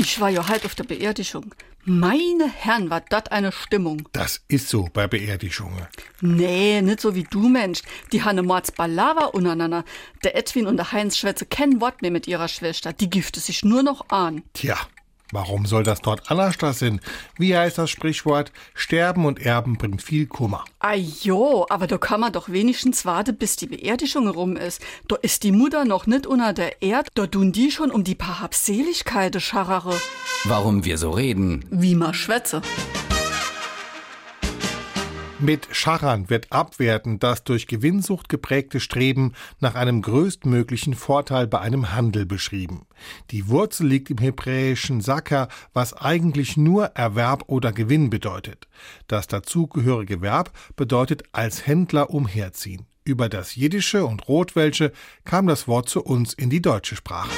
Ich war ja halt auf der Beerdigung. Meine Herren, war dat eine Stimmung. Das ist so bei Beerdigungen. Nee, nicht so wie du, Mensch. Die Hanne Mords Balava untereinander. Der Edwin und der Heinz schwätze kein Wort mehr mit ihrer Schwester. Die gifte sich nur noch an. Tja, warum soll das dort anders sein? Wie heißt das Sprichwort? Sterben und Erben bringt viel Kummer. Ajo, aber da kann man doch wenigstens warten, bis die Beerdigung rum ist. Da ist die Mutter noch nicht unter der Erd, da tun die schon um die paar Habseligkeiten scharre. Warum wir so reden. Wie ma schwätze. Mit Scharrern wird abwerten das durch Gewinnsucht geprägte Streben nach einem größtmöglichen Vorteil bei einem Handel beschrieben. Die Wurzel liegt im hebräischen Sacker, was eigentlich nur Erwerb oder Gewinn bedeutet. Das dazugehörige Verb bedeutet als Händler umherziehen. Über das Jiddische und Rotwelsche kam das Wort zu uns in die deutsche Sprache.